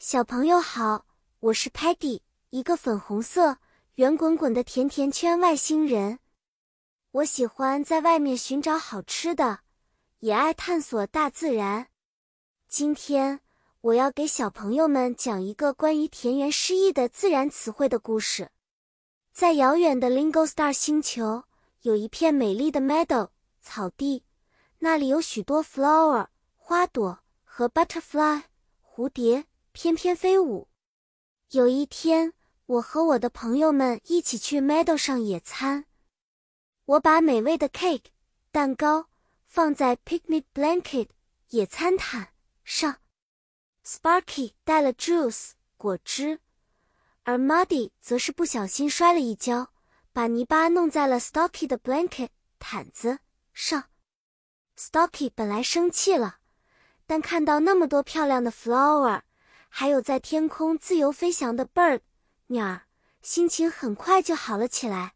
小朋友好，我是 Patty，一个粉红色、圆滚滚的甜甜圈外星人。我喜欢在外面寻找好吃的，也爱探索大自然。今天我要给小朋友们讲一个关于田园诗意的自然词汇的故事。在遥远的 Lingo Star 星球，有一片美丽的 meadow 草地，那里有许多 flower 花朵和 butterfly 蝴蝶。翩翩飞舞。有一天，我和我的朋友们一起去 meadow 上野餐。我把美味的 cake 蛋糕放在 picnic blanket 野餐毯上。Sparky 带了 juice 果汁，而 Muddy 则是不小心摔了一跤，把泥巴弄在了 Stocky 的 blanket 毯子上。Stocky 本来生气了，但看到那么多漂亮的 flower。还有在天空自由飞翔的 bird 鸟儿，心情很快就好了起来。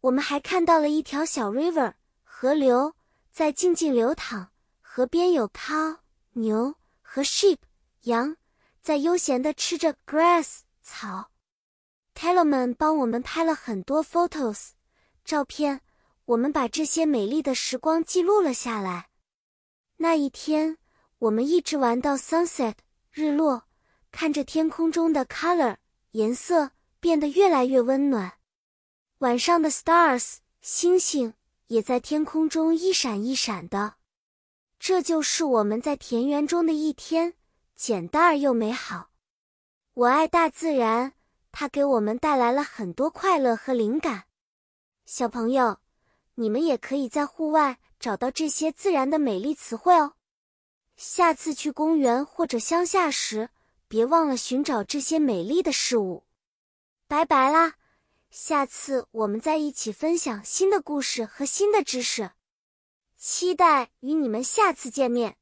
我们还看到了一条小 river 河流在静静流淌，河边有 cow 牛和 sheep 羊在悠闲地吃着 grass 草。Taylor 们帮我们拍了很多 photos 照片，我们把这些美丽的时光记录了下来。那一天，我们一直玩到 sunset 日落。看着天空中的 color 颜色变得越来越温暖，晚上的 stars 星星也在天空中一闪一闪的。这就是我们在田园中的一天，简单而又美好。我爱大自然，它给我们带来了很多快乐和灵感。小朋友，你们也可以在户外找到这些自然的美丽词汇哦。下次去公园或者乡下时。别忘了寻找这些美丽的事物。拜拜啦！下次我们再一起分享新的故事和新的知识，期待与你们下次见面。